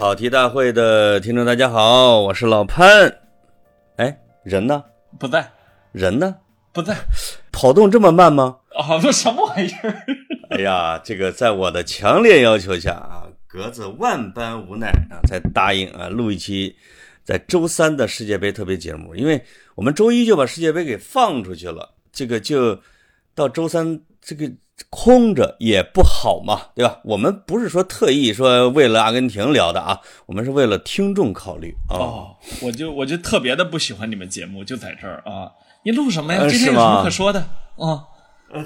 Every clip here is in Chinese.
跑题大会的听众，大家好，我是老潘。哎，人呢？不在。人呢？不在。跑动这么慢吗？啊，这什么玩意儿？哎呀，这个在我的强烈要求下啊，格子万般无奈啊，才答应啊录一期在周三的世界杯特别节目，因为我们周一就把世界杯给放出去了，这个就到周三这个。空着也不好嘛，对吧？我们不是说特意说为了阿根廷聊的啊，我们是为了听众考虑啊。哦，我就我就特别的不喜欢你们节目，就在这儿啊。你录什么呀？今天有什么可说的？啊，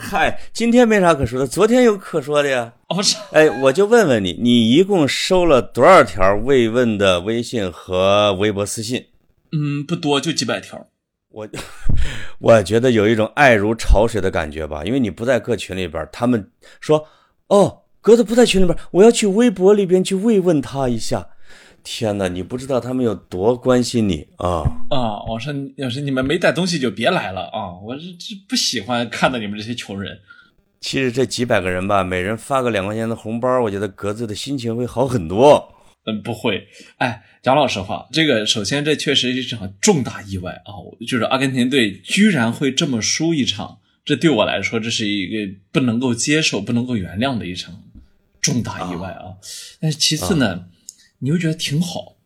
嗨，今天没啥可说的，昨天有可说的呀。哦，不是，哎，我就问问你，你一共收了多少条慰问的微信和微博私信？嗯，不多，就几百条。我我觉得有一种爱如潮水的感觉吧，因为你不在各群里边，他们说哦，格子不在群里边，我要去微博里边去慰问他一下。天哪，你不知道他们有多关心你啊！啊，我说要是你们没带东西就别来了啊！我是这不喜欢看到你们这些穷人。其实这几百个人吧，每人发个两块钱的红包，我觉得格子的心情会好很多。嗯，不会。哎，讲老实话，这个首先这确实是一场重大意外啊！就是阿根廷队居然会这么输一场，这对我来说这是一个不能够接受、不能够原谅的一场重大意外啊！但是其次呢，你又觉得挺好，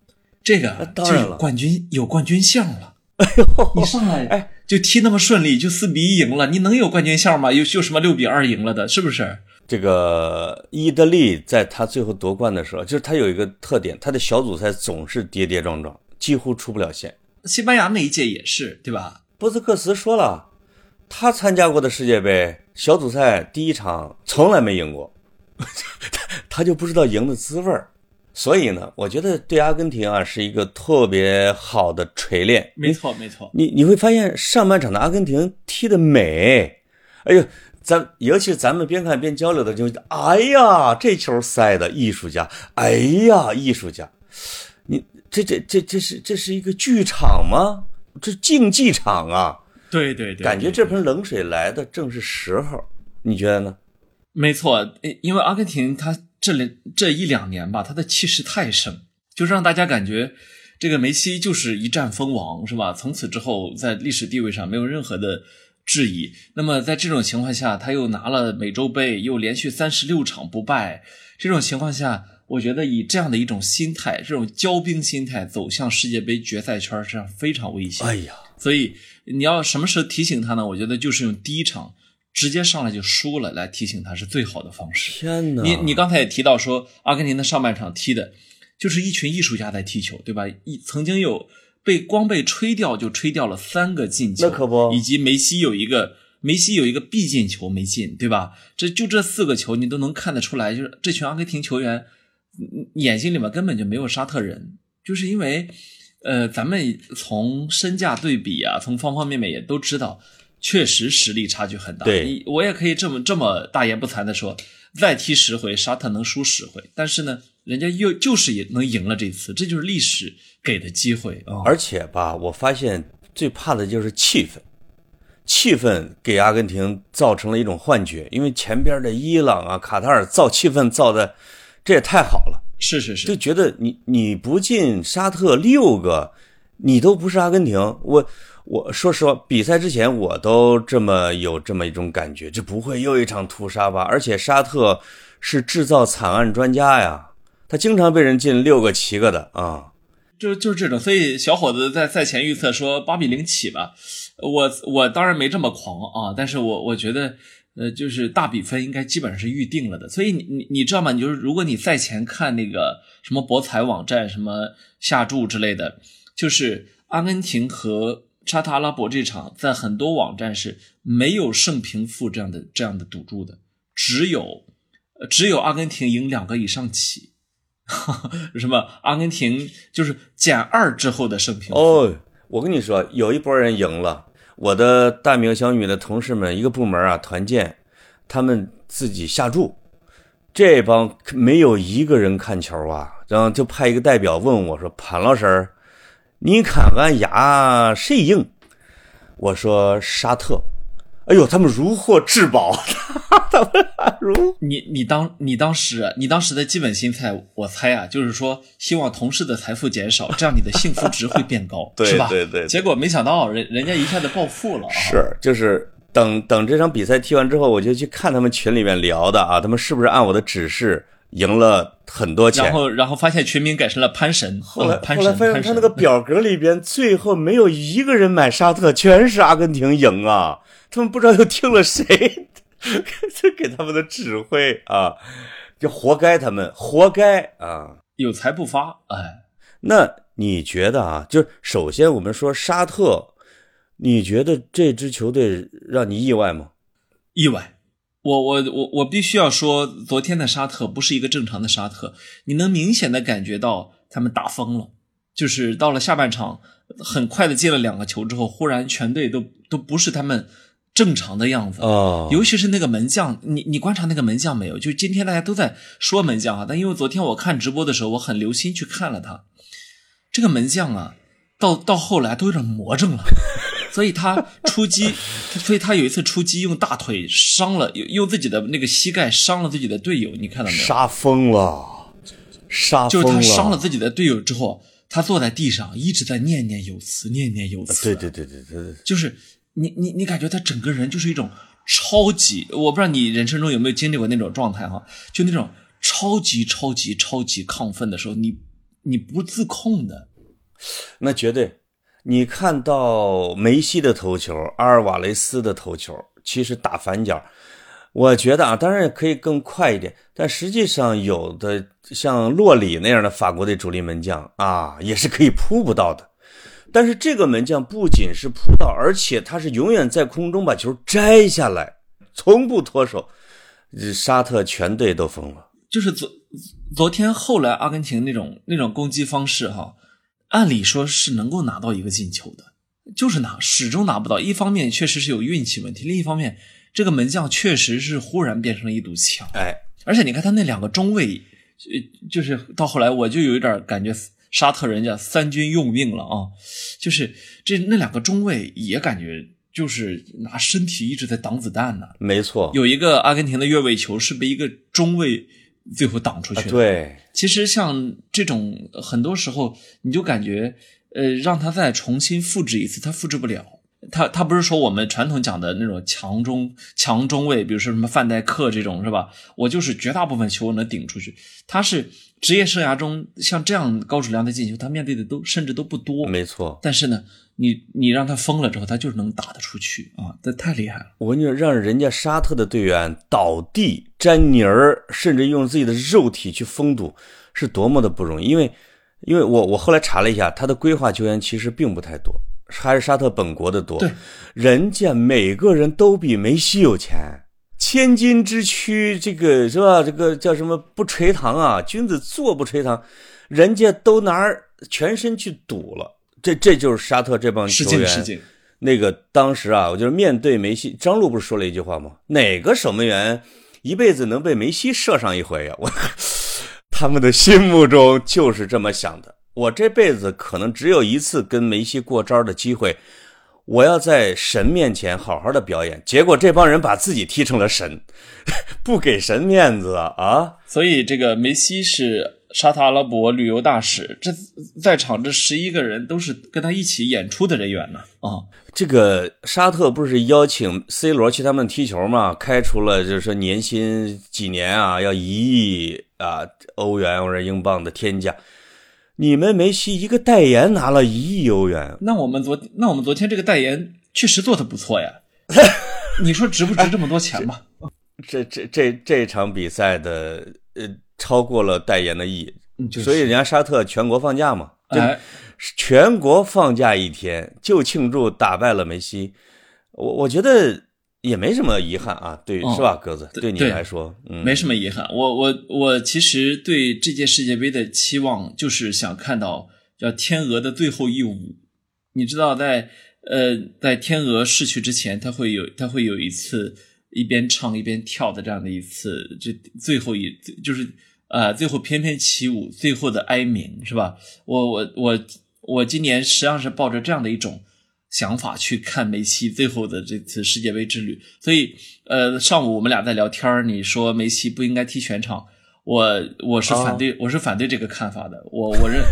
这个就有冠军有冠军相了。哎呦，你上来哎就踢那么顺利，就四比一赢了，你能有冠军相吗？有有什么六比二赢了的，是不是？这个意大利在他最后夺冠的时候，就是他有一个特点，他的小组赛总是跌跌撞撞，几乎出不了线。西班牙那一届也是，对吧？波斯克斯说了，他参加过的世界杯小组赛第一场从来没赢过，他就不知道赢的滋味儿。所以呢，我觉得对阿根廷啊是一个特别好的锤炼。没错，没错。你你会发现上半场的阿根廷踢得美，哎呦。咱尤其是咱们边看边交流的，就哎呀，这球塞的艺术家，哎呀，艺术家，你这这这这是这是一个剧场吗？这竞技场啊！对对对，感觉这盆冷水来的正是时候，你觉得呢？没错，因为阿根廷他这里这一两年吧，他的气势太盛，就是让大家感觉这个梅西就是一战封王，是吧？从此之后，在历史地位上没有任何的。质疑。那么在这种情况下，他又拿了美洲杯，又连续三十六场不败。这种情况下，我觉得以这样的一种心态，这种骄兵心态走向世界杯决赛圈，这样非常危险。哎呀，所以你要什么时候提醒他呢？我觉得就是用第一场直接上来就输了来提醒他是最好的方式。天哪！你你刚才也提到说，阿根廷的上半场踢的就是一群艺术家在踢球，对吧？一曾经有。被光被吹掉就吹掉了三个进球，那可不，以及梅西有一个梅西有一个必进球没进，对吧？这就这四个球你都能看得出来，就是这群阿根廷球员眼睛里面根本就没有沙特人，就是因为，呃，咱们从身价对比啊，从方方面面也都知道，确实实力差距很大。对，我也可以这么这么大言不惭的说，再踢十回沙特能输十回，但是呢，人家又就是也能赢了这次，这就是历史。给的机会啊！而且吧，我发现最怕的就是气氛，气氛给阿根廷造成了一种幻觉，因为前边的伊朗啊、卡塔尔造气氛造的，这也太好了。是是是，就觉得你你不进沙特六个，你都不是阿根廷。我我说实话，比赛之前我都这么有这么一种感觉，这不会又一场屠杀吧？而且沙特是制造惨案专家呀，他经常被人进六个、七个的啊。就就是这种，所以小伙子在赛前预测说八比零起吧，我我当然没这么狂啊，但是我我觉得，呃，就是大比分应该基本上是预定了的。所以你你你知道吗？你就是如果你赛前看那个什么博彩网站、什么下注之类的，就是阿根廷和沙特阿拉伯这场，在很多网站是没有胜平负这样的这样的赌注的，只有只有阿根廷赢两个以上起。什么？阿根廷就是减二之后的胜平哦。我跟你说，有一波人赢了。我的大名小女的同事们，一个部门啊团建，他们自己下注，这帮没有一个人看球啊，然后就派一个代表问我说：“潘老师，你看俺牙谁赢？”我说：“沙特。”哎呦，他们如获至宝。他们还如你你当你当时你当时的基本心态，我猜啊，就是说希望同事的财富减少，这样你的幸福值会变高，对是吧？对对对结果没想到人人家一下子暴富了啊！是就是等等这场比赛踢完之后，我就去看他们群里面聊的啊，他们是不是按我的指示赢了很多钱？然后然后发现群名改成了潘神，后来后来发现他那个表格里边，最后没有一个人买沙特，全是阿根廷赢啊！他们不知道又听了谁 给他们的指挥啊，就活该他们活该啊！有财不发，哎，那你觉得啊？就是首先我们说沙特，你觉得这支球队让你意外吗？意外。我我我我必须要说，昨天的沙特不是一个正常的沙特，你能明显的感觉到他们打疯了，就是到了下半场，很快的进了两个球之后，忽然全队都都不是他们正常的样子。哦，尤其是那个门将，你你观察那个门将没有？就今天大家都在说门将啊，但因为昨天我看直播的时候，我很留心去看了他，这个门将啊，到到后来都有点魔怔了，所以他出击，所以他有一次出击用大腿伤了，用用自己的那个膝盖伤了自己的队友，你看到没有？杀疯了，杀就是疯了，他伤了自己的队友之后，他坐在地上一直在念念有词，念念有词。对对对对对对，就是你你你感觉他整个人就是一种超级，我不知道你人生中有没有经历过那种状态哈，就那种超级超级超级亢奋的时候，你你不自控的，那绝对。你看到梅西的头球，阿尔瓦雷斯的头球，其实打反角，我觉得啊，当然也可以更快一点，但实际上有的像洛里那样的法国队主力门将啊，也是可以扑不到的。但是这个门将不仅是扑到，而且他是永远在空中把球摘下来，从不脱手。这沙特全队都疯了。就是昨昨天后来阿根廷那种那种攻击方式哈，按理说是能够拿到一个进球的，就是拿始终拿不到。一方面确实是有运气问题，另一方面这个门将确实是忽然变成了一堵墙。哎，而且你看他那两个中卫，呃，就是到后来我就有一点感觉沙特人家三军用命了啊，就是这那两个中卫也感觉就是拿身体一直在挡子弹呢。没错，有一个阿根廷的越位球是被一个中卫最后挡出去的。啊对，其实像这种很多时候，你就感觉，呃，让他再重新复制一次，他复制不了。他他不是说我们传统讲的那种强中强中卫，比如说什么范戴克这种是吧？我就是绝大部分球我能顶出去。他是职业生涯中像这样高质量的进球，他面对的都甚至都不多。没错。但是呢，你你让他疯了之后，他就是能打得出去啊，这太厉害了。我跟你说，让人家沙特的队员倒地沾泥儿，甚至用自己的肉体去封堵，是多么的不容易。因为，因为我我后来查了一下，他的规划球员其实并不太多，还是沙特本国的多。对，人家每个人都比梅西有钱。千金之躯，这个是吧？这个叫什么？不垂堂啊！君子坐不垂堂，人家都拿全身去赌了。这这就是沙特这帮失球员。那个当时啊，我就是面对梅西，张璐不是说了一句话吗？哪个守门员一辈子能被梅西射上一回呀、我 他们的心目中就是这么想的。我这辈子可能只有一次跟梅西过招的机会，我要在神面前好好的表演。结果这帮人把自己踢成了神，不给神面子啊！啊，所以这个梅西是沙特阿拉伯旅游大使，这在场这十一个人都是跟他一起演出的人员呢啊。这个沙特不是邀请 C 罗去他们踢球吗？开除了就是说年薪几年啊，要一亿啊欧元或者英镑的天价。你们梅西一个代言拿了一亿欧元，那我们昨那我们昨天这个代言确实做的不错呀，你说值不值这么多钱吧？这这这这场比赛的呃超过了代言的意义，嗯就是。所以人家沙特全国放假嘛，对哎，全国放假一天就庆祝打败了梅西，我我觉得也没什么遗憾啊，对，哦是吧，鸽子？对你来说，嗯，没什么遗憾。我我我其实对这届世界杯的期望就是想看到叫天鹅的最后一舞。你知道在，呃在天鹅逝去之前，它会有它会有一次一边唱一边跳的这样的一次，这最后一就是呃最后翩翩起舞，最后的哀鸣是吧？我我我我今年实际上是抱着这样的一种想法去看梅西最后的这次世界杯之旅。所以，呃，上午我们俩在聊天你说梅西不应该踢全场，我我是反对，我是反对这个看法的。我我认，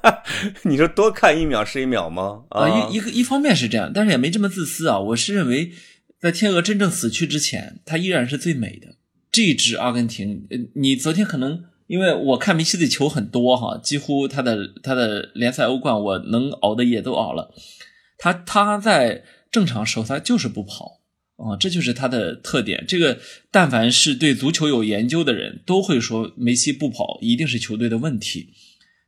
你说多看一秒是一秒吗？啊，一一个一方面是这样，但是也没这么自私啊。我是认为，在天鹅真正死去之前，它依然是最美的。这支阿根廷，呃，你昨天可能因为我看梅西的球很多哈，几乎他的他的联赛欧冠我能熬的夜都熬了。他他在正常时候他就是不跑啊，这就是他的特点。这个但凡是对足球有研究的人都会说，梅西不跑一定是球队的问题。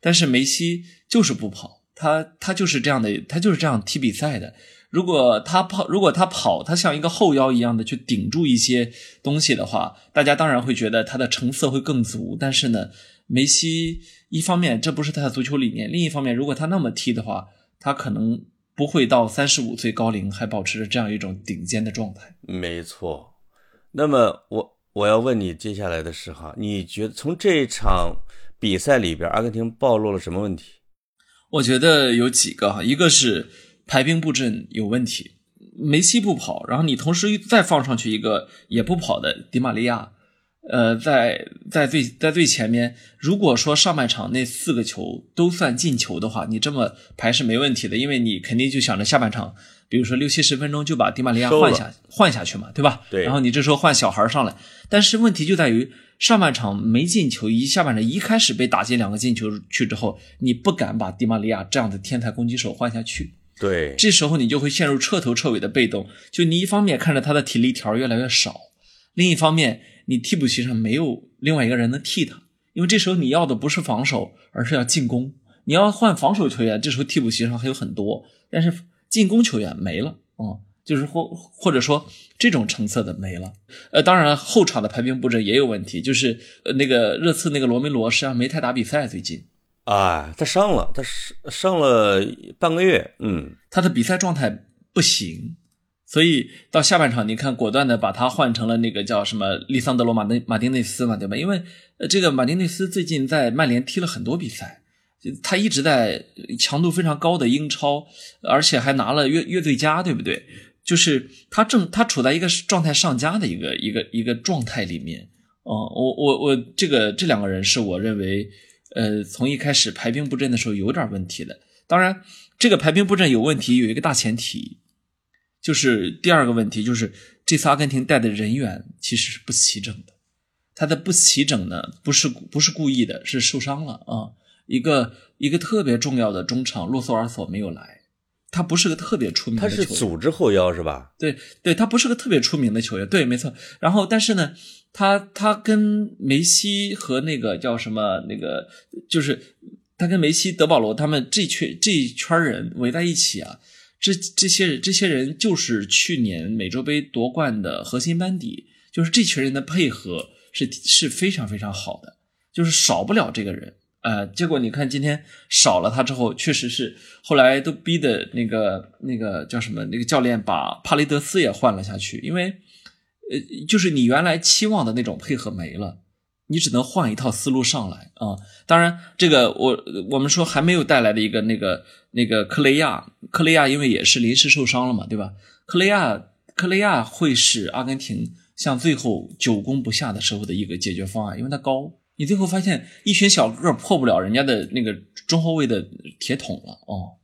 但是梅西就是不跑，他他就是这样的，他就是这样踢比赛的。如果他跑，如果他跑，他像一个后腰一样的去顶住一些东西的话，大家当然会觉得他的成色会更足。但是呢，梅西一方面这不是他的足球理念，另一方面，如果他那么踢的话，他可能不会到三十五岁高龄还保持着这样一种顶尖的状态。没错。那么我我要问你接下来的事哈，你觉得从这场比赛里边，阿根廷暴露了什么问题？我觉得有几个哈，一个是。排兵布阵有问题，梅西不跑，然后你同时再放上去一个也不跑的迪玛利亚，呃，在在最在最前面。如果说上半场那四个球都算进球的话，你这么排是没问题的，因为你肯定就想着下半场，比如说六七十分钟就把迪玛利亚换下换下去嘛，对吧？对。然后你这时候换小孩上来，但是问题就在于上半场没进球，一下半场一开始被打进两个进球去之后，你不敢把迪玛利亚这样的天才攻击手换下去。对，这时候你就会陷入彻头彻尾的被动。就你一方面看着他的体力条越来越少，另一方面你替补席上没有另外一个人能替他，因为这时候你要的不是防守，而是要进攻。你要换防守球员，这时候替补席上还有很多，但是进攻球员没了啊，就是或或者说这种成色的没了。呃，当然后场的排兵布阵也有问题，就是呃那个热刺那个罗梅罗实际上没太打比赛最近。啊，他伤了，他伤伤了半个月，嗯，他的比赛状态不行，所以到下半场，你看果断的把他换成了那个叫什么利桑德罗马内马丁内斯嘛，对吧？因为，这个马丁内斯最近在曼联踢了很多比赛，他一直在强度非常高的英超，而且还拿了月月最佳，对不对？就是他正他处在一个状态上佳的一个一个一个状态里面，哦，我我我这个这两个人是我认为。呃，从一开始排兵布阵的时候有点问题的。当然，这个排兵布阵有问题，有一个大前提，就是第二个问题就是这次阿根廷带的人员其实是不齐整的。他的不齐整呢，不是不是故意的，是受伤了啊。一个一个特别重要的中场洛索尔索没有来，他不是个特别出名的球员。他是组织后腰是吧？对对，他不是个特别出名的球员。对，没错。然后，但是呢。他他跟梅西和那个叫什么那个，就是他跟梅西、德保罗他们这圈这一圈人围在一起啊，这这些人这些人就是去年美洲杯夺冠的核心班底，就是这群人的配合是是非常非常好的，就是少不了这个人呃，结果你看今天少了他之后，确实是后来都逼的那个那个叫什么那个教练把帕雷德斯也换了下去，因为。呃，就是你原来期望的那种配合没了，你只能换一套思路上来啊。当然，这个我我们说还没有带来的一个那个那个克雷亚，克雷亚因为也是临时受伤了嘛，对吧？克雷亚克雷亚会是阿根廷像最后久攻不下的时候的一个解决方案，因为他高，你最后发现一群小个破不了人家的那个中后卫的铁桶了哦。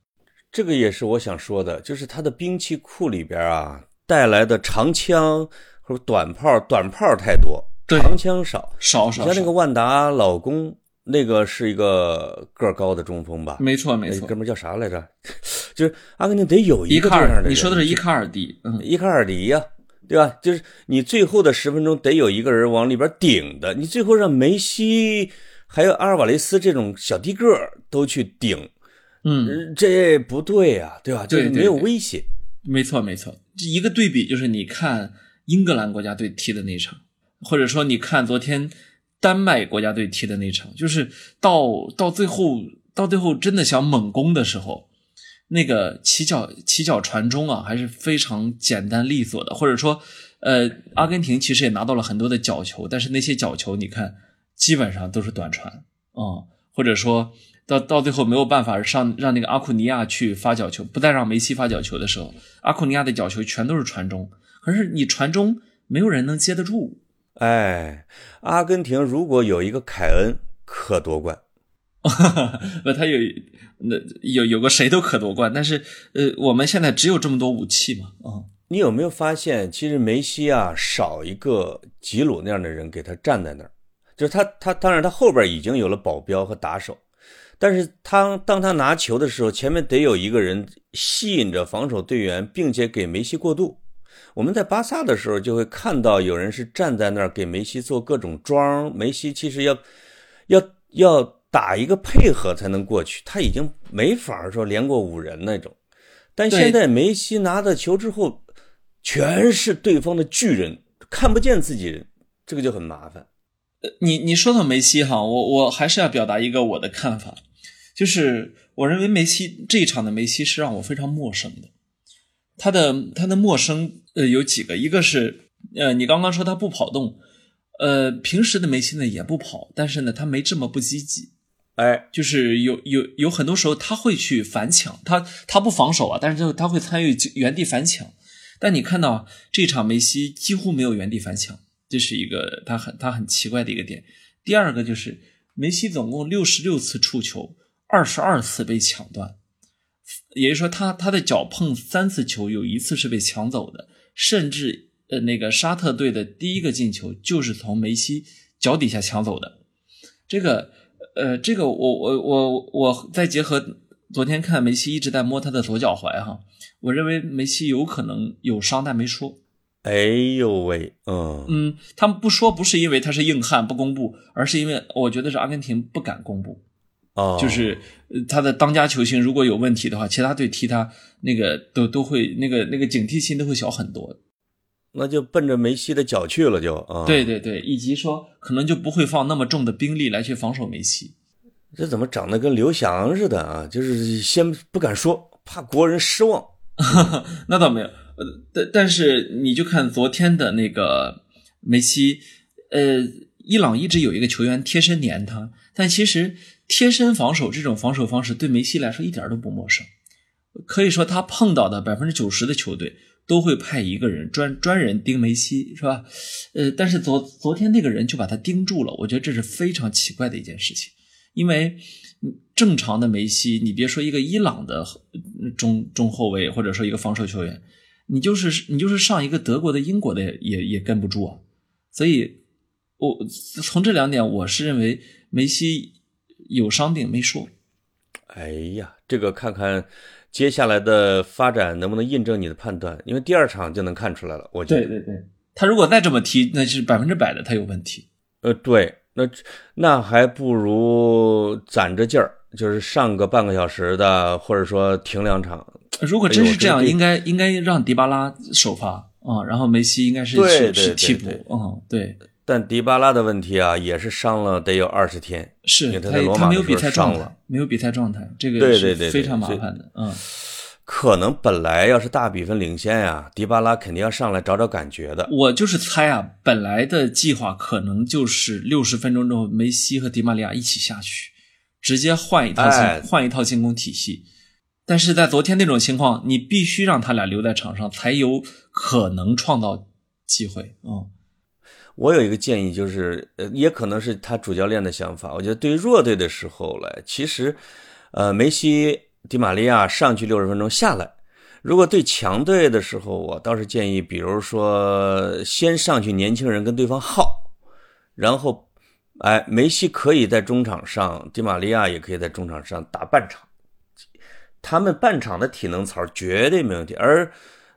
这个也是我想说的，就是他的兵器库里边啊带来的长枪。或者短炮，短炮太多，长枪少少少。像那个万达老公，那个是一个个儿高的中锋吧？没错没错。哥们叫啥来着？就是阿根廷得有一个这样的人。你说的是伊卡尔迪，嗯，伊卡尔迪呀，对吧？就是你最后的十分钟得有一个人往里边顶的。你最后让梅西还有阿尔瓦雷斯这种小低个儿都去顶，嗯，这不对呀，对吧？就是没有威胁。没错没错，一个对比就是你看。英格兰国家队踢的那场，或者说你看昨天丹麦国家队踢的那场，就是到到最后到最后真的想猛攻的时候，那个起脚起脚传中啊，还是非常简单利索的。或者说，呃，阿根廷其实也拿到了很多的角球，但是那些角球你看基本上都是短传啊，或者说到到最后没有办法上让那个阿库尼亚去发角球，不再让梅西发角球的时候，阿库尼亚的角球全都是传中，可是你传中没有人能接得住。哎，阿根廷如果有一个凯恩，可夺冠。那他有那有有个谁都可夺冠，但是呃，我们现在只有这么多武器嘛，啊。你有没有发现，其实梅西啊少一个吉鲁那样的人给他站在那儿，就是他他当然他后边已经有了保镖和打手，但是他当他拿球的时候，前面得有一个人吸引着防守队员，并且给梅西过渡。我们在巴萨的时候就会看到有人是站在那儿给梅西做各种桩，梅西其实要要要打一个配合才能过去，他已经没法说连过五人那种。但现在梅西拿到球之后。全是对方的巨人，看不见自己人，这个就很麻烦。呃，你你说到梅西哈，我我还是要表达一个我的看法，就是我认为梅西这一场的梅西是让我非常陌生的。他的他的陌生呃有几个，一个是呃你刚刚说他不跑动，呃平时的梅西呢也不跑，但是呢他没这么不积极，哎，就是有有有很多时候他会去反抢，他他不防守啊，但是他会参与原地反抢。但你看到这场梅西几乎没有原地反抢，这是一个他很他很奇怪的一个点。第二个就是梅西总共六十六次触球，二十二次被抢断，也就是说他他的脚碰三次球，有一次是被抢走的。甚至呃那个沙特队的第一个进球就是从梅西脚底下抢走的。这个呃这个我我我我再结合昨天看梅西一直在摸他的左脚踝哈。我认为梅西有可能有伤，但没说。哎呦喂，嗯嗯，他们不说不是因为他是硬汉不公布，而是因为我觉得是阿根廷不敢公布。哦，就是他的当家球星如果有问题的话，其他队踢他那个都都会那个那个警惕心都会小很多。那就奔着梅西的脚去了，就啊。对对对，以及说可能就不会放那么重的兵力来去防守梅西。这怎么长得跟刘翔似的啊？就是先不敢说，怕国人失望。那倒没有，呃，但但是你就看昨天的那个梅西，呃，伊朗一直有一个球员贴身黏他，但其实贴身防守这种防守方式对梅西来说一点都不陌生，可以说他碰到的百分之九十的球队都会派一个人专专人盯梅西，是吧？呃，但是昨昨天那个人就把他盯住了，我觉得这是非常奇怪的一件事情，因为。正常的梅西，你别说一个伊朗的中中后卫，或者说一个防守球员，你就是你就是上一个德国的、英国的也也跟不住啊。所以，我从这两点，我是认为梅西有伤病没说。哎呀，这个看看接下来的发展能不能印证你的判断，因为第二场就能看出来了。我觉得，对对对，他如果再这么踢，那是百分之百的他有问题。呃，对。那那还不如攒着劲儿，就是上个半个小时的，或者说停两场。如果真是这样，应该应该让迪巴拉首发啊，然后梅西应该是是替补。嗯，对。但迪巴拉的问题啊，也是伤了得有二十天，是他他没有比赛状态，没有比赛状态，这个是非常麻烦的。嗯。可能本来要是大比分领先呀，迪巴拉肯定要上来找找感觉的。我就是猜啊，本来的计划可能就是六十分钟之后，梅西和迪玛利亚一起下去，直接换一套进换一套进攻体系。但是在昨天那种情况，你必须让他俩留在场上，才有可能创造机会。嗯，我有一个建议，就是呃，也可能是他主教练的想法。我觉得对弱队的时候来，其实，呃，梅西。迪玛利亚上去六十分钟下来，如果对强队的时候，我倒是建议，比如说先上去年轻人跟对方耗，然后，哎，梅西可以在中场上，迪玛利亚也可以在中场上打半场，他们半场的体能槽绝对没问题，而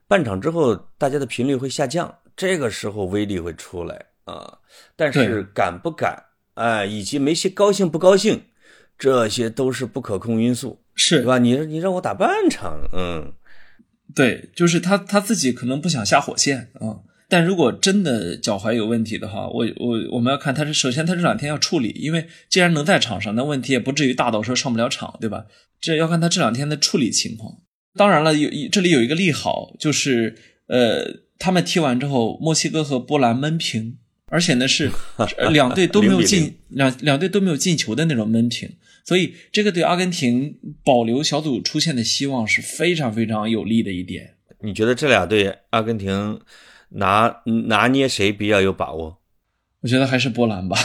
半场之后大家的频率会下降，这个时候威力会出来啊。但是敢不敢，哎，以及梅西高兴不高兴，这些都是不可控因素。是吧？你你让我打半场，嗯，对，就是他他自己可能不想下火线啊。但如果真的脚踝有问题的话，我我我们要看他是首先他这两天要处理，因为既然能在场上，那问题也不至于大到说上不了场，对吧？这要看他这两天的处理情况。当然了，有这里有一个利好，就是呃，他们踢完之后，墨西哥和波兰闷平，而且呢是 两队都没有进两两队都没有进球的那种闷平。所以这个对阿根廷保留小组出线的希望是非常非常有利的一点。你觉得这俩队阿根廷拿拿捏谁比较有把握？我觉得还是波兰吧。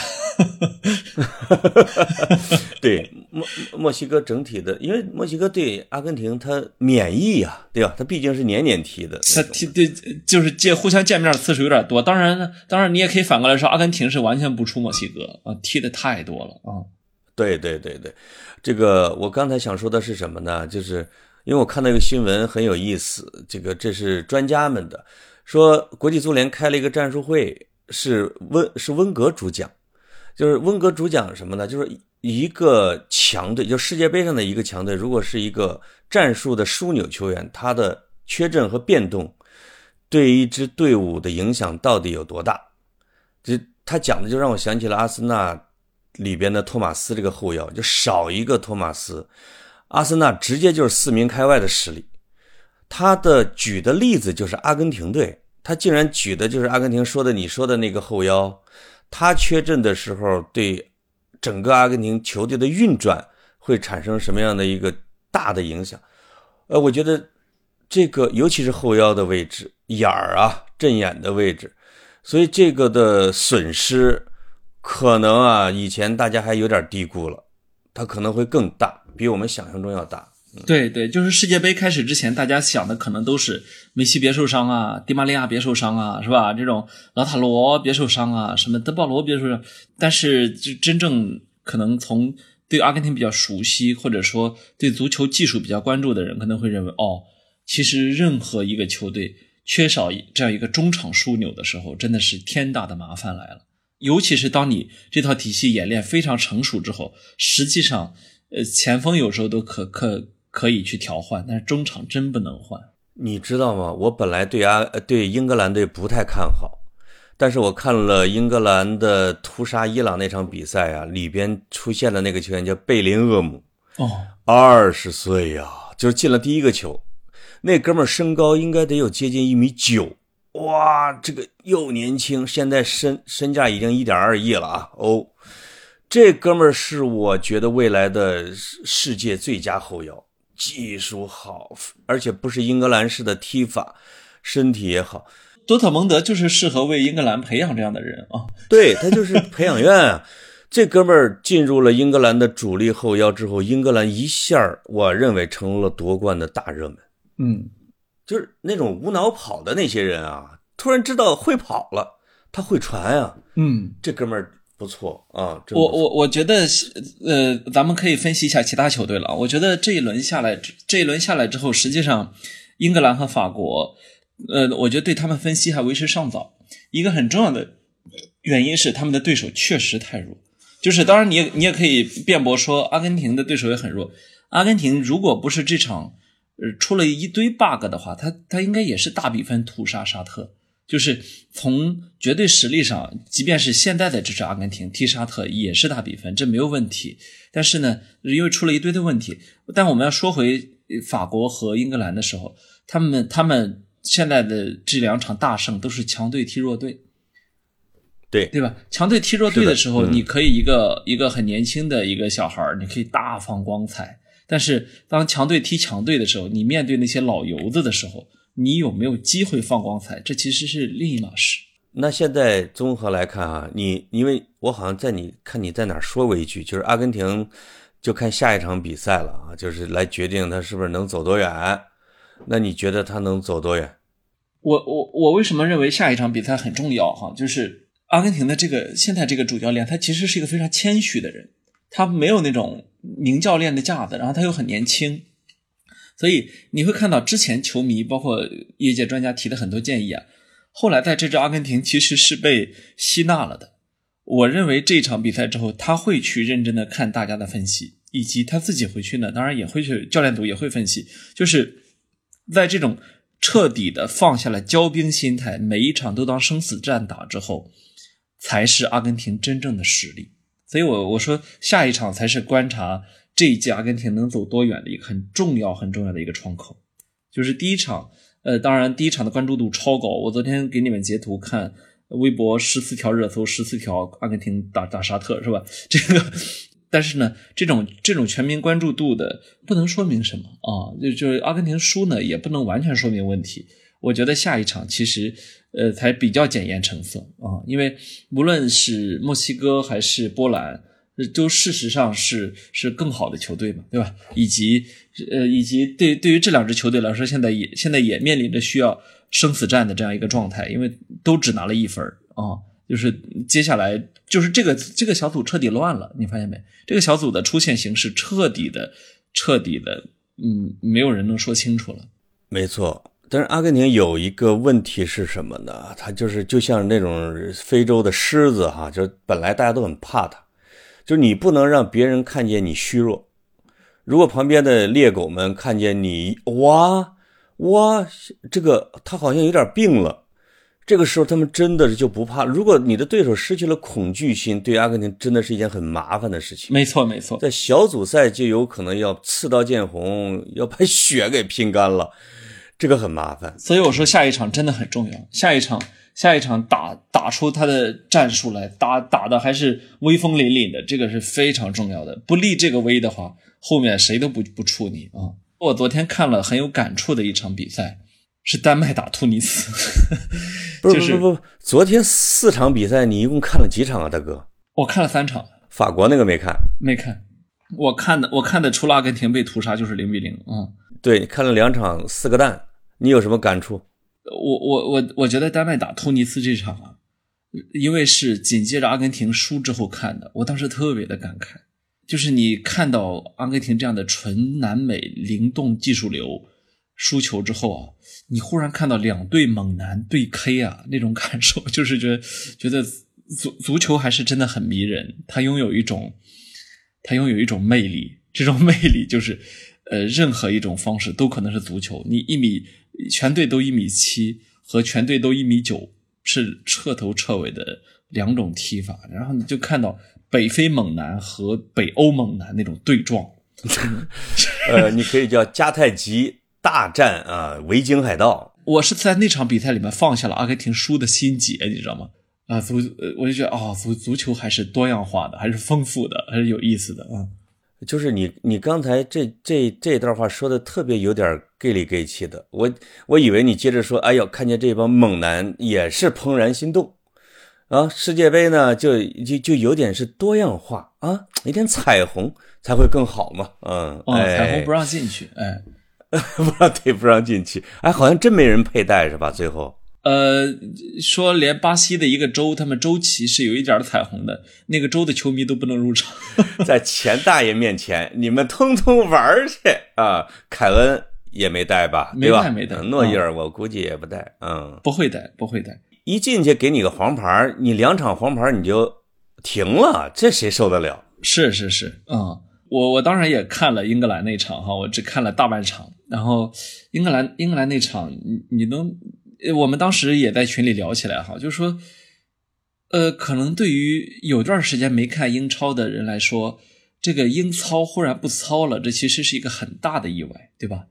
对墨墨西哥整体的，因为墨西哥对阿根廷他免疫啊，对吧？他毕竟是年年踢的，他踢对就是见互相见面次数有点多。当然，当然你也可以反过来说，阿根廷是完全不出墨西哥啊，踢的太多了啊。对对对对，这个我刚才想说的是什么呢？就是因为我看到一个新闻很有意思，这个这是专家们的说，国际足联开了一个战术会，是温是温格主讲。就是温格主讲什么呢？就是一个强队，就世界杯上的一个强队，如果是一个战术的枢纽球员，他的缺阵和变动对一支队伍的影响到底有多大？这他讲的，就让我想起了阿森纳里边的托马斯这个后腰，就少一个托马斯，阿森纳直接就是四名开外的实力。他的举的例子就是阿根廷队，他竟然举的就是阿根廷说的你说的那个后腰。他缺阵的时候，对整个阿根廷球队的运转会产生什么样的一个大的影响？呃，我觉得这个尤其是后腰的位置眼儿啊，阵眼的位置，所以这个的损失可能啊，以前大家还有点低估了，它可能会更大，比我们想象中要大。对对，就是世界杯开始之前，大家想的可能都是梅西别受伤啊，迪玛利亚别受伤啊，是吧？这种老塔罗别受伤啊，什么德保罗别受伤。但是，就真正可能从对阿根廷比较熟悉，或者说对足球技术比较关注的人，可能会认为，哦，其实任何一个球队缺少这样一个中场枢纽的时候，真的是天大的麻烦来了。尤其是当你这套体系演练非常成熟之后，实际上，呃，前锋有时候都可可。可以去调换，但是中场真不能换。你知道吗？我本来对阿对英格兰队不太看好，但是我看了英格兰的屠杀伊朗那场比赛啊，里边出现的那个球员叫贝林厄姆，哦，二十岁呀，就是进了第一个球。那哥们儿身高应该得有接近一米九，哇，这个又年轻，现在身身价已经一点二亿了啊！哦，这哥们儿是我觉得未来的世界最佳后腰。技术好，而且不是英格兰式的踢法，身体也好。多特蒙德就是适合为英格兰培养这样的人啊。对他就是培养院啊。这哥们儿进入了英格兰的主力后腰之后，英格兰一下我认为成了夺冠的大热门。嗯，就是那种无脑跑的那些人啊，突然知道会跑了，他会传啊。嗯，这哥们儿。不错啊，我我我觉得，呃，咱们可以分析一下其他球队了。我觉得这一轮下来，这一轮下来之后，实际上，英格兰和法国，呃，我觉得对他们分析还为时尚早。一个很重要的原因是他们的对手确实太弱。就是当然，你也你也可以辩驳说，阿根廷的对手也很弱。阿根廷如果不是这场，呃，出了一堆 bug 的话，他他应该也是大比分屠杀沙特。就是从绝对实力上，即便是现在的这支阿根廷踢沙特也是大比分，这没有问题。但是呢，因为出了一堆的问题。但我们要说回法国和英格兰的时候，他们他们现在的这两场大胜都是强队踢弱队，对对吧？强队踢弱队的时候，你可以一个一个很年轻的一个小孩你可以大放光彩。但是当强队踢强队的时候，你面对那些老油子的时候。你有没有机会放光彩？这其实是另一码事。那现在综合来看啊，你因为我好像在你看你在哪说过一句，就是阿根廷就看下一场比赛了啊，就是来决定他是不是能走多远。那你觉得他能走多远？我我我为什么认为下一场比赛很重要？哈，就是阿根廷的这个现在这个主教练，他其实是一个非常谦虚的人，他没有那种名教练的架子，然后他又很年轻。所以你会看到之前球迷包括业界专家提的很多建议啊，后来在这支阿根廷其实是被吸纳了的。我认为这场比赛之后，他会去认真的看大家的分析，以及他自己回去呢，当然也会去教练组也会分析，就是在这种彻底的放下了骄兵心态，每一场都当生死战打之后，才是阿根廷真正的实力。所以我我说下一场才是观察。这一届阿根廷能走多远的一个很重要、很重要的一个窗口，就是第一场。呃，当然第一场的关注度超高。我昨天给你们截图看，微博十四条热搜，十四条阿根廷打打沙特是吧？这个但是呢，这种这种全民关注度的不能说明什么啊，就就是阿根廷输呢，也不能完全说明问题。我觉得下一场其实呃才比较检验成色啊，因为无论是墨西哥还是波兰，都事实上是是更好的球队嘛，对吧？以及呃以及对对于这两支球队来说，现在也现在也面临着需要生死战的这样一个状态，因为都只拿了一分啊，就是接下来就是这个这个小组彻底乱了，你发现没？这个小组的出现形式彻底的彻底的，嗯，没有人能说清楚了。没错。但是阿根廷有一个问题是什么呢？它就是就像那种非洲的狮子哈，就本来大家都很怕他，就是你不能让别人看见你虚弱。如果旁边的猎狗们看见你哇哇，这个他好像有点病了，这个时候他们真的是就不怕。如果你的对手失去了恐惧心，对阿根廷真的是一件很麻烦的事情。没错没错，在小组赛就有可能要刺刀见红，要把血给拼干了。这个很麻烦，所以我说下一场真的很重要。下一场，下一场打打出他的战术来，打打的还是威风凛凛的，这个是非常重要的。不立这个威的话，后面谁都不不怵你啊！我昨天看了很有感触的一场比赛，是丹麦打突尼斯。不是不不，昨天四场比赛你一共看了几场啊，大哥？我看了三场，法国那个没看，没看。我看的我看的除了阿根廷被屠杀就是零比零啊。对，看了两场四个蛋。你有什么感触？我我我我觉得丹麦打突尼斯这场啊，因为是紧接着阿根廷输之后看的，我当时特别的感慨，就是你看到阿根廷这样的纯南美灵动技术流输球之后啊，你忽然看到两队猛男对 K 啊，那种感受就是觉得觉得足足球还是真的很迷人，它拥有一种它拥有一种魅力，这种魅力就是呃，任何一种方式都可能是足球，你一米。全队都一米七和全队都一米九是彻头彻尾的两种踢法，然后你就看到北非猛男和北欧猛男那种对撞，呃，你可以叫迦太基大战啊，维京海盗。我是在那场比赛里面放下了阿根廷输的心结，你知道吗？啊，足，我就觉得啊，足足球还是多样化的，还是丰富的，还是有意思的啊。就是你，你刚才这这这段话说的特别有点 gay 里 gay 气的，我我以为你接着说，哎呦，看见这帮猛男也是怦然心动，啊，世界杯呢就就就有点是多样化啊，一点彩虹才会更好嘛，嗯，哦彩虹不让进去，哎，不让对不让进去，哎，好像真没人佩戴是吧？最后。呃，说连巴西的一个州，他们州旗是有一点彩虹的，那个州的球迷都不能入场，在钱大爷面前，你们通通玩去啊！凯恩也没带吧？没带，没带。诺伊尔我估计也不带，嗯，不会带，不会带。一进去给你个黄牌，你两场黄牌你就停了，这谁受得了？是是是，嗯，我我当然也看了英格兰那场哈，我只看了大半场，然后英格兰英格兰那场，你你能。我们当时也在群里聊起来哈，就是说，呃，可能对于有段时间没看英超的人来说，这个英超忽然不操了，这其实是一个很大的意外，对吧？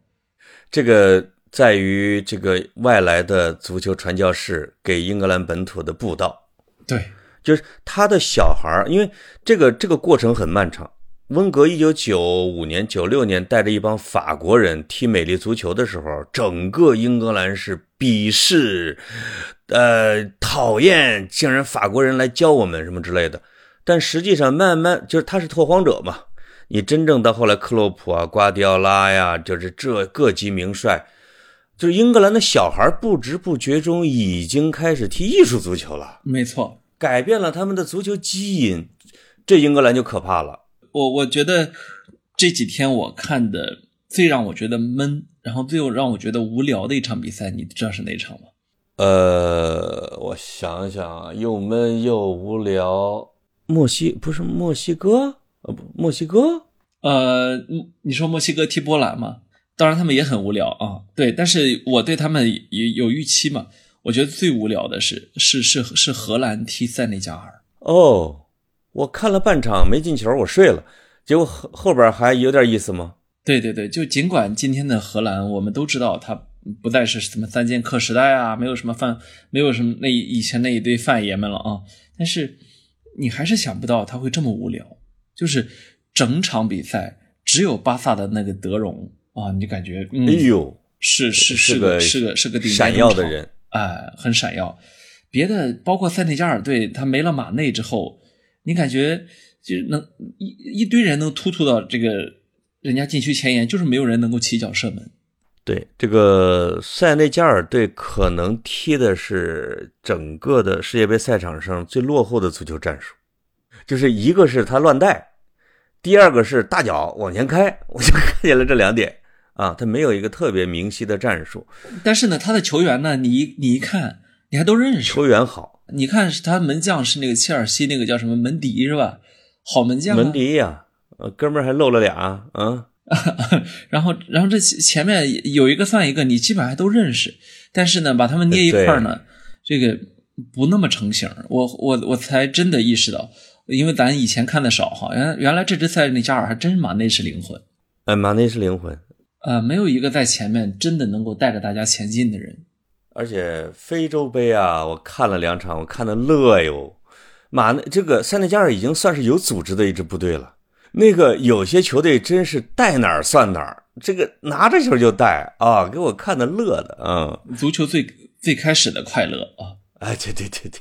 这个在于这个外来的足球传教士给英格兰本土的布道，对，就是他的小孩因为这个这个过程很漫长。温格一九九五年、九六年带着一帮法国人踢美丽足球的时候，整个英格兰是鄙视、呃讨厌，竟然法国人来教我们什么之类的。但实际上，慢慢就是他是拓荒者嘛。你真正到后来，克洛普啊、瓜迪奥拉呀，就是这各级名帅，就是英格兰的小孩，不知不觉中已经开始踢艺术足球了。没错，改变了他们的足球基因，这英格兰就可怕了。我我觉得这几天我看的最让我觉得闷，然后最后让我觉得无聊的一场比赛，你知道是哪场吗？呃，我想想啊，又闷又无聊。墨西不是墨西哥？呃，不，墨西哥？呃，你说墨西哥踢波兰吗？当然他们也很无聊啊。对，但是我对他们也有预期嘛。我觉得最无聊的是是是是荷兰踢塞内加尔。哦。我看了半场没进球，我睡了。结果后后边还有点意思吗？对对对，就尽管今天的荷兰，我们都知道他不再是什么三剑客时代啊，没有什么范，没有什么那以前那一堆范爷们了啊。但是你还是想不到他会这么无聊。就是整场比赛只有巴萨的那个德容啊，你就感觉嗯，哎呦，是是是个是个是个闪耀的人，哎，很闪耀。别的包括塞内加尔队，他没了马内之后，你感觉就能一一堆人能突突到这个人家禁区前沿，就是没有人能够起脚射门。对这个塞内加尔队可能踢的是整个的世界杯赛场上最落后的足球战术，就是一个是他乱带，第二个是大脚往前开，我就 看见了这两点啊，他没有一个特别明晰的战术，但是呢，他的球员呢，你一你一看，你还都认识。球员好，你看是他门将是那个切尔西那个叫什么门迪是吧？好门将、啊。门迪呀、呃，哥们儿还漏了俩啊，然后，然后这前面有一个算一个，你基本上都认识，但是呢，把他们捏一块儿呢，这个不那么成型。我我我才真的意识到，因为咱以前看的少哈，原原来这支赛内加尔还真马内是灵魂，哎，马内是灵魂，呃，没有一个在前面真的能够带着大家前进的人。而且非洲杯啊，我看了两场，我看的乐哟。马内这个塞内加尔已经算是有组织的一支部队了。那个有些球队真是带哪儿算哪儿，这个拿着球就带啊，给我看的乐的啊、嗯！足球最最开始的快乐啊！哎，对对对对，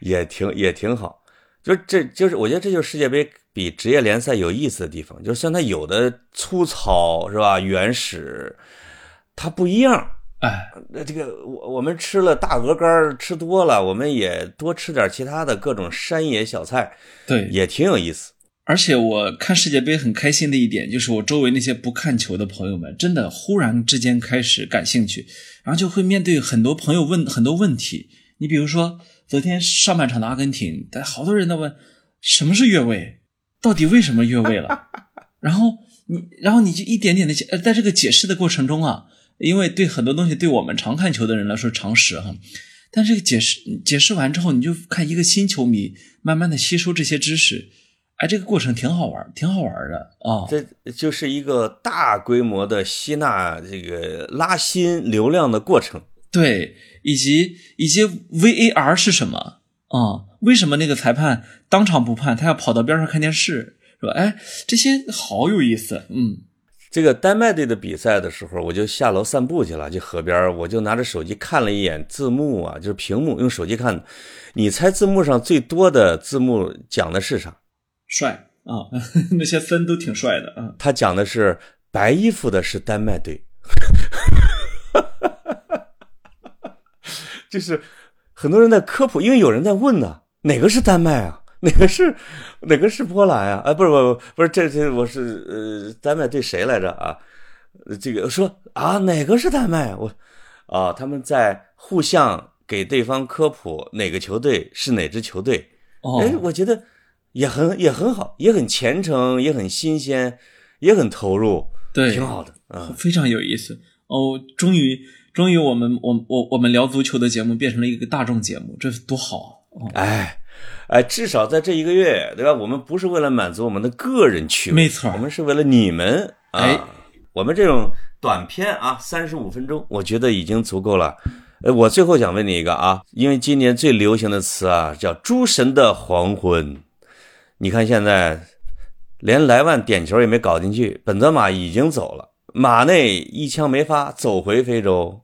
也挺也挺好。就这就是我觉得这就是世界杯比职业联赛有意思的地方，就是像它有的粗糙是吧，原始，它不一样。哎，那这个我我们吃了大鹅肝吃多了，我们也多吃点其他的各种山野小菜，对，也挺有意思。而且我看世界杯很开心的一点，就是我周围那些不看球的朋友们，真的忽然之间开始感兴趣，然后就会面对很多朋友问很多问题。你比如说，昨天上半场的阿根廷，但好多人都问什么是越位，到底为什么越位了？然后你，然后你就一点点的解，呃，在这个解释的过程中啊，因为对很多东西对我们常看球的人来说常识哈，但这个解释解释完之后，你就看一个新球迷慢慢的吸收这些知识。哎，这个过程挺好玩，挺好玩的啊！这就是一个大规模的吸纳这个拉新流量的过程。对，以及以及 VAR 是什么啊？为什么那个裁判当场不判，他要跑到边上看电视，是吧？哎，这些好有意思。嗯，这个丹麦队的比赛的时候，我就下楼散步去了，去河边，我就拿着手机看了一眼字幕啊，就是屏幕，用手机看。你猜字幕上最多的字幕讲的是啥？帅啊，那些分都挺帅的啊。他讲的是白衣服的是丹麦队，就是很多人在科普，因为有人在问呢，哪个是丹麦啊？哪个是哪个是波兰啊？哎，不是不是不是，这这我是呃丹麦对谁来着啊？这个说啊哪个是丹麦？我啊他们在互相给对方科普哪个球队是哪支球队。哦，哎，我觉得。也很也很好，也很虔诚，也很新鲜，也很投入，对，挺好的啊、嗯，非常有意思哦。终于，终于我们我我我们聊足球的节目变成了一个大众节目，这多好啊！哦、哎哎，至少在这一个月，对吧？我们不是为了满足我们的个人趣味，没错，我们是为了你们啊。哎，我们这种短片啊，三十五分钟，我觉得已经足够了。呃，我最后想问你一个啊，因为今年最流行的词啊，叫“诸神的黄昏”。你看现在，连莱万点球也没搞进去，本泽马已经走了，马内一枪没发，走回非洲，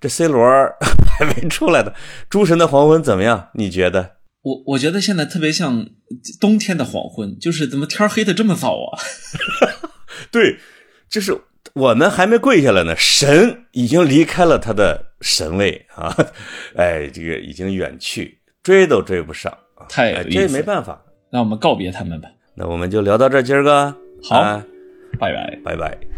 这 C 罗 还没出来呢。诸神的黄昏怎么样？你觉得？我我觉得现在特别像冬天的黄昏，就是怎么天黑的这么早啊？对，就是我们还没跪下来呢，神已经离开了他的神位啊！哎，这个已经远去，追都追不上，哎、太这没办法。那我们告别他们吧。那我们就聊到这，今儿个好，啊、拜拜，拜拜。